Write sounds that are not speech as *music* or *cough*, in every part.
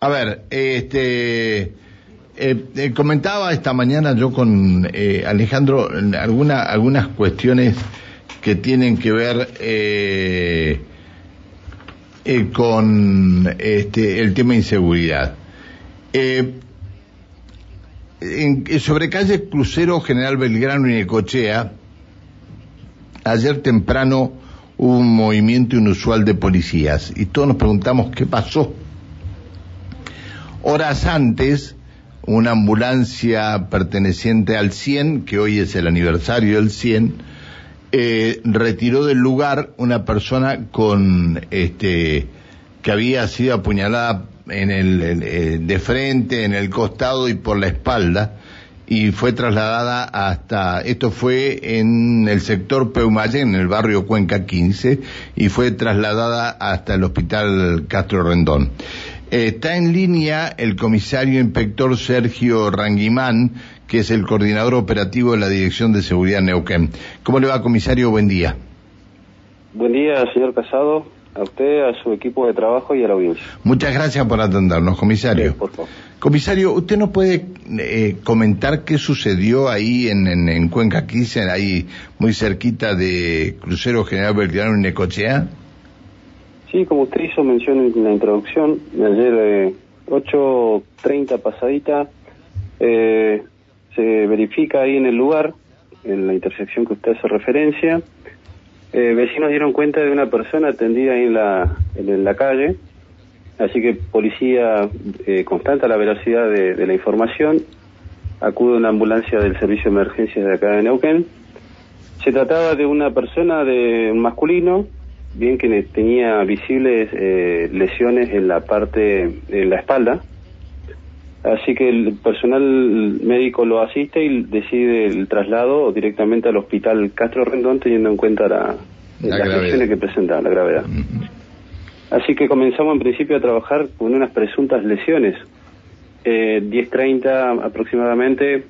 A ver, este, eh, eh, comentaba esta mañana yo con eh, Alejandro alguna, algunas cuestiones que tienen que ver eh, con este, el tema de inseguridad. En- sobre calle Crucero General Belgrano y Necochea, ayer temprano hubo un movimiento inusual de policías y todos nos preguntamos qué pasó. Horas antes, una ambulancia perteneciente al 100, que hoy es el aniversario del 100, eh, retiró del lugar una persona con este que había sido apuñalada en el, eh, de frente, en el costado y por la espalda y fue trasladada hasta esto fue en el sector Peumayén, en el barrio Cuenca 15 y fue trasladada hasta el hospital Castro Rendón. Está en línea el comisario inspector Sergio Ranguimán, que es el coordinador operativo de la Dirección de Seguridad Neuquén. ¿Cómo le va, comisario? Buen día. Buen día, señor Casado, a usted, a su equipo de trabajo y a la audiencia. Muchas gracias por atendernos, comisario. Sí, por favor. Comisario, ¿usted nos puede eh, comentar qué sucedió ahí en, en, en Cuenca 15, ahí muy cerquita de Crucero General Belgrano en Necochea? Sí, como usted hizo mención en la introducción, ayer eh, 8.30 pasadita, eh, se verifica ahí en el lugar, en la intersección que usted hace referencia, eh, vecinos dieron cuenta de una persona tendida ahí en la, en la calle, así que policía eh, constata la veracidad de, la información, acude una ambulancia del servicio de emergencias de acá de Neuquén, se trataba de una persona de masculino, bien que tenía visibles eh, lesiones en la parte de la espalda. Así que el personal médico lo asiste y decide el traslado directamente al hospital Castro Rendón teniendo en cuenta la, La las lesiones que presenta, la gravedad. Así que comenzamos en principio a trabajar con unas presuntas lesiones. Eh, 10.30 aproximadamente,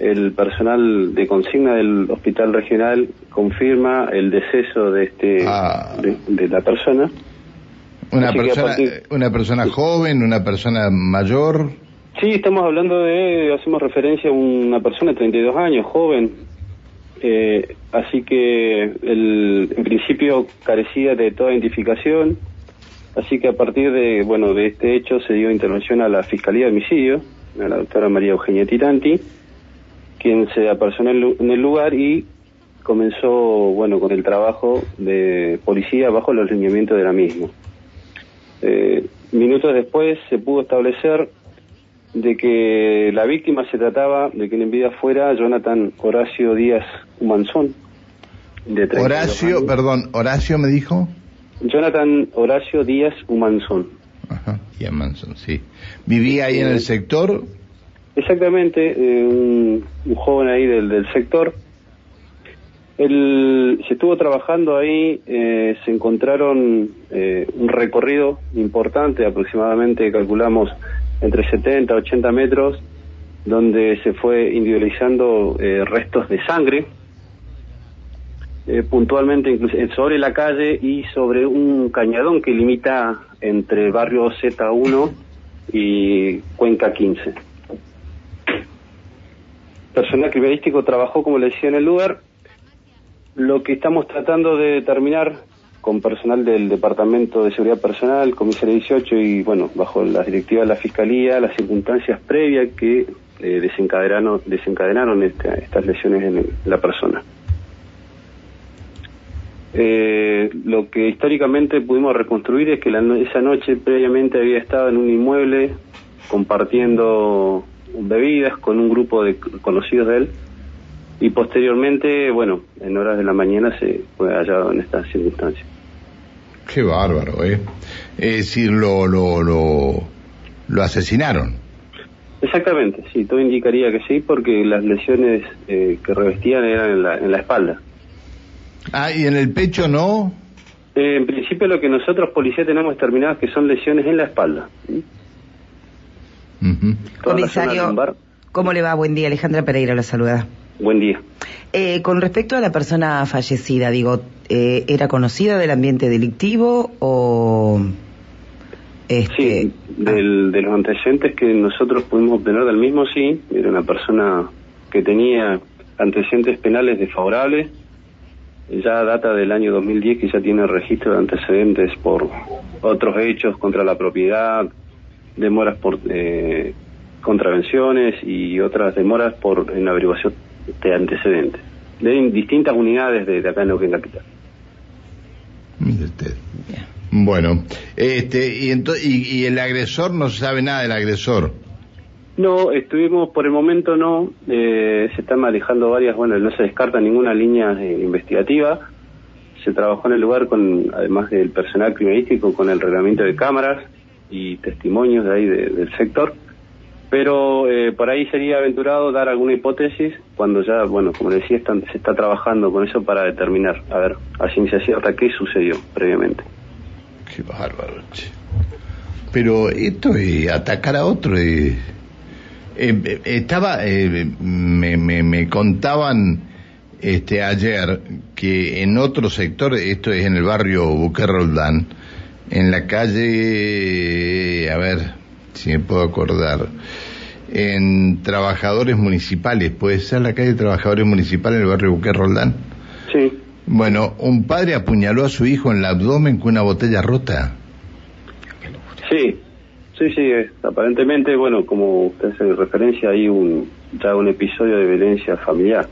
el personal de consigna del hospital regional confirma el deceso de este Ah. de, de la persona. Una Así persona, partir- una persona joven, una persona mayor. Sí, estamos hablando de, hacemos referencia a una persona de 32 años, joven. Eh, así que el, en principio carecía de toda identificación. Así que a partir de, bueno, de este hecho se dio intervención a la Fiscalía de Homicidio, a la doctora María Eugenia Titanti, quien se apersonó en el lugar y comenzó, bueno, con el trabajo de policía bajo los lineamientos de la misma. Eh, minutos después se pudo establecer de que la víctima se trataba de que en vida fuera Jonathan Horacio Díaz Humanzón. De 32 Horacio, años. perdón, Horacio me dijo. Jonathan Horacio Díaz Humanzón. Ajá, Manson, sí. Vivía ahí en el sector. Exactamente, eh, un, joven ahí del, del sector. Él, se estuvo trabajando ahí, eh, se encontraron eh, un recorrido importante, aproximadamente calculamos entre 70 a 80 metros, donde se fue individualizando eh, restos de sangre, puntualmente sobre la calle y sobre un cañadón que limita entre barrio Z1 y Cuenca 15 personal criminalístico trabajó, como le decía, en el lugar. Lo que estamos tratando de determinar con personal del Departamento de Seguridad Personal, Comisaría 18 y, bueno, bajo las directivas de la Fiscalía, las circunstancias previas que eh, desencadenaron, desencadenaron esta- estas lesiones en la persona. Eh, lo que históricamente pudimos reconstruir es que la esa noche previamente había estado en un inmueble compartiendo bebidas con un grupo de conocidos de él y posteriormente, bueno, en horas de la mañana se fue hallado en estas circunstancias. Qué bárbaro, ¿eh? Es decir, lo, lo, lo, lo asesinaron. Exactamente, sí, todo indicaría que sí, porque las lesiones eh, que revestían eran en la, en la espalda. Ah, y en el pecho no. Eh, en principio lo que nosotros policía tenemos determinado es que son lesiones en la espalda. ¿sí? Comisario. ¿cómo le va? Buen día, Alejandra Pereira la saluda. Buen día. Eh, con respecto a la persona fallecida, digo, eh, ¿era conocida del ambiente delictivo o Este... Sí, del, de los antecedentes que nosotros pudimos obtener del mismo, sí, era una persona que tenía antecedentes penales desfavorables, ya data del año 2010 que ya tiene registro de antecedentes por otros hechos contra la propiedad, demoras por eh, contravenciones y otras demoras por en averiguación de antecedentes de distintas unidades de, acá en Neuquén Capital. Bueno, este, y, y, y el agresor no se sabe nada del agresor. No, estuvimos por el momento no, eh, se están manejando varias, bueno, no se descarta ninguna línea eh, investigativa. Se trabajó en el lugar con, además del personal criminalístico, con el reglamento de cámaras y testimonios de ahí del sector. Pero eh, por ahí sería aventurado dar alguna hipótesis cuando ya, bueno, como decía, están, se está trabajando con eso para determinar, a ver, a ciencia cierta, qué sucedió previamente. Qué bárbaro. Pero esto es atacar a otro. Eh, eh, estaba, me, me, me, contaban este ayer que en otro sector, esto es en el barrio Buque Roldán, en la calle, a ver, si me puedo acordar, en trabajadores municipales, ¿puede ser la calle de trabajadores municipales en el barrio Buque Roldán? Sí. Bueno, un padre apuñaló a su hijo en el abdomen con una botella rota. Sí, sí, sí, aparentemente, bueno, como usted hace referencia, hay un, ya un episodio de violencia familiar.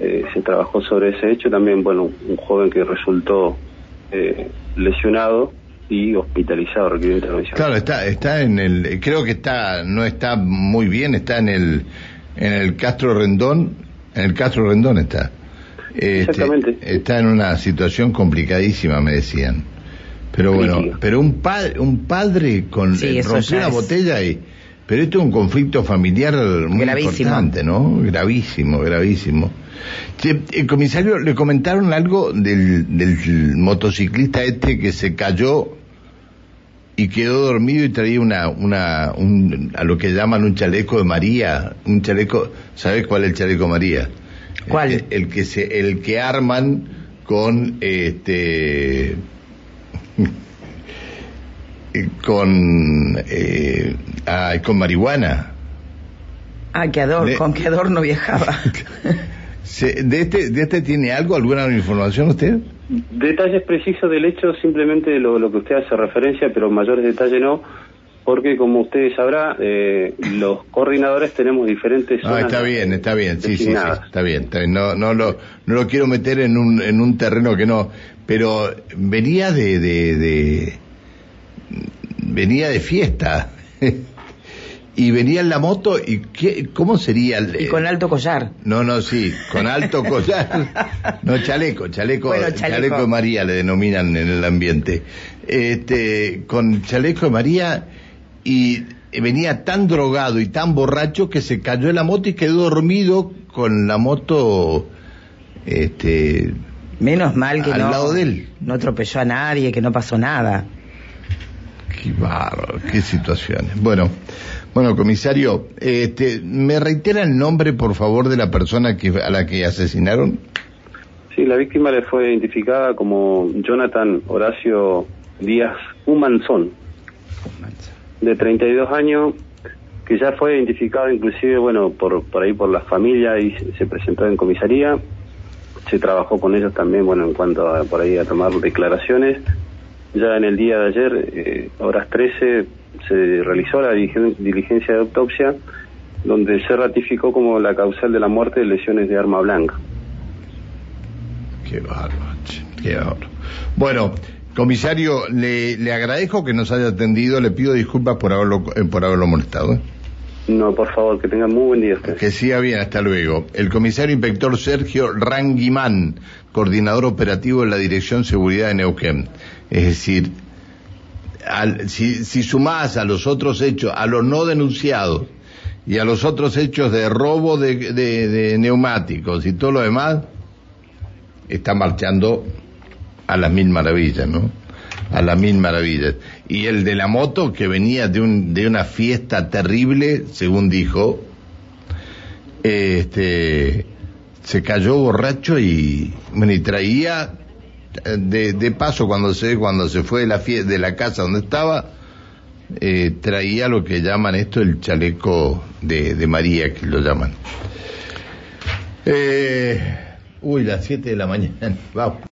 Eh, se trabajó sobre ese hecho también, bueno, un joven que resultó eh, lesionado y hospitalizado requirió intervención. Claro, está, está en el, creo que está, no está muy bien, está en el, en el Castro Rendón, en el Castro Rendón está. Este, Exactamente. está en una situación complicadísima, me decían. Pero bueno, pero un padre, un padre con sí, rompió una botella y, pero esto es un conflicto familiar muy importante, ¿no? Gravísimo, gravísimo. El comisario, le comentaron algo del, del motociclista este que se cayó y quedó dormido y traía una, una, un, a lo que llaman un chaleco de María, un chaleco, ¿sabes cuál es el chaleco María? ¿Cuál? El, que se, el que arman con este con eh, con marihuana. Ah, que ador, con qué adorno viajaba. *laughs* ¿De este, ¿De este tiene algo, alguna información usted? Detalles precisos del hecho, simplemente lo, lo que usted hace referencia, pero mayores detalles no, porque como ustedes sabrá, eh, los coordinadores tenemos diferentes Ah, está bien, está bien, sí, sí, sí, está bien, No, no, lo, no lo quiero meter en un, en un terreno que no, pero venía de, de, de venía de fiesta. *laughs* y venía en la moto y qué, cómo sería el, y con alto collar. No no sí con alto collar. No chaleco chaleco, chaleco. de María le denominan en el ambiente. Este con chaleco de María y venía tan drogado y tan borracho que se cayó en la moto y quedó dormido con la moto este menos mal que al lado de él. no atropelló a nadie que no pasó nada qué bárbaro qué situaciones bueno bueno, comisario, este, ¿me reitera el nombre, por favor, de la persona que, a la que asesinaron? Sí, la víctima le fue identificada como Jonathan Horacio Díaz Humanzón, de 32 años, que ya fue identificado inclusive, bueno, por, por ahí por la familia y se presentó en comisaría. Se trabajó con ellos también, bueno, en cuanto a por ahí a tomar declaraciones. Ya en el día de ayer, eh, horas 13, se realizó la diligencia de autopsia donde se ratificó como la causal de la muerte de lesiones de arma blanca. Qué bárbaro, qué bárbaro. Bueno, comisario, le, le, agradezco que nos haya atendido, le pido disculpas por haberlo, eh, por haberlo molestado. ¿eh? No, por favor, que tenga muy buen día. Que siga bien, hasta luego. El comisario inspector Sergio Ranguimán, coordinador operativo de la Dirección Seguridad de Neuquén. Es decir, si, si sumás a los otros hechos, a los no denunciados y a los otros hechos de robo de, neumáticos y todo lo demás, está marchando a las mil maravillas, ¿no? A las mil maravillas. Y el de la moto que venía de, un, de una fiesta terrible, según dijo, este, se cayó borracho y, bueno, y traía de, de paso cuando se cuando se fue de la de la casa donde estaba eh, traía lo que llaman esto el chaleco de, de María, que lo llaman. Eh, uy, las 7 de la mañana. *laughs* Vamos.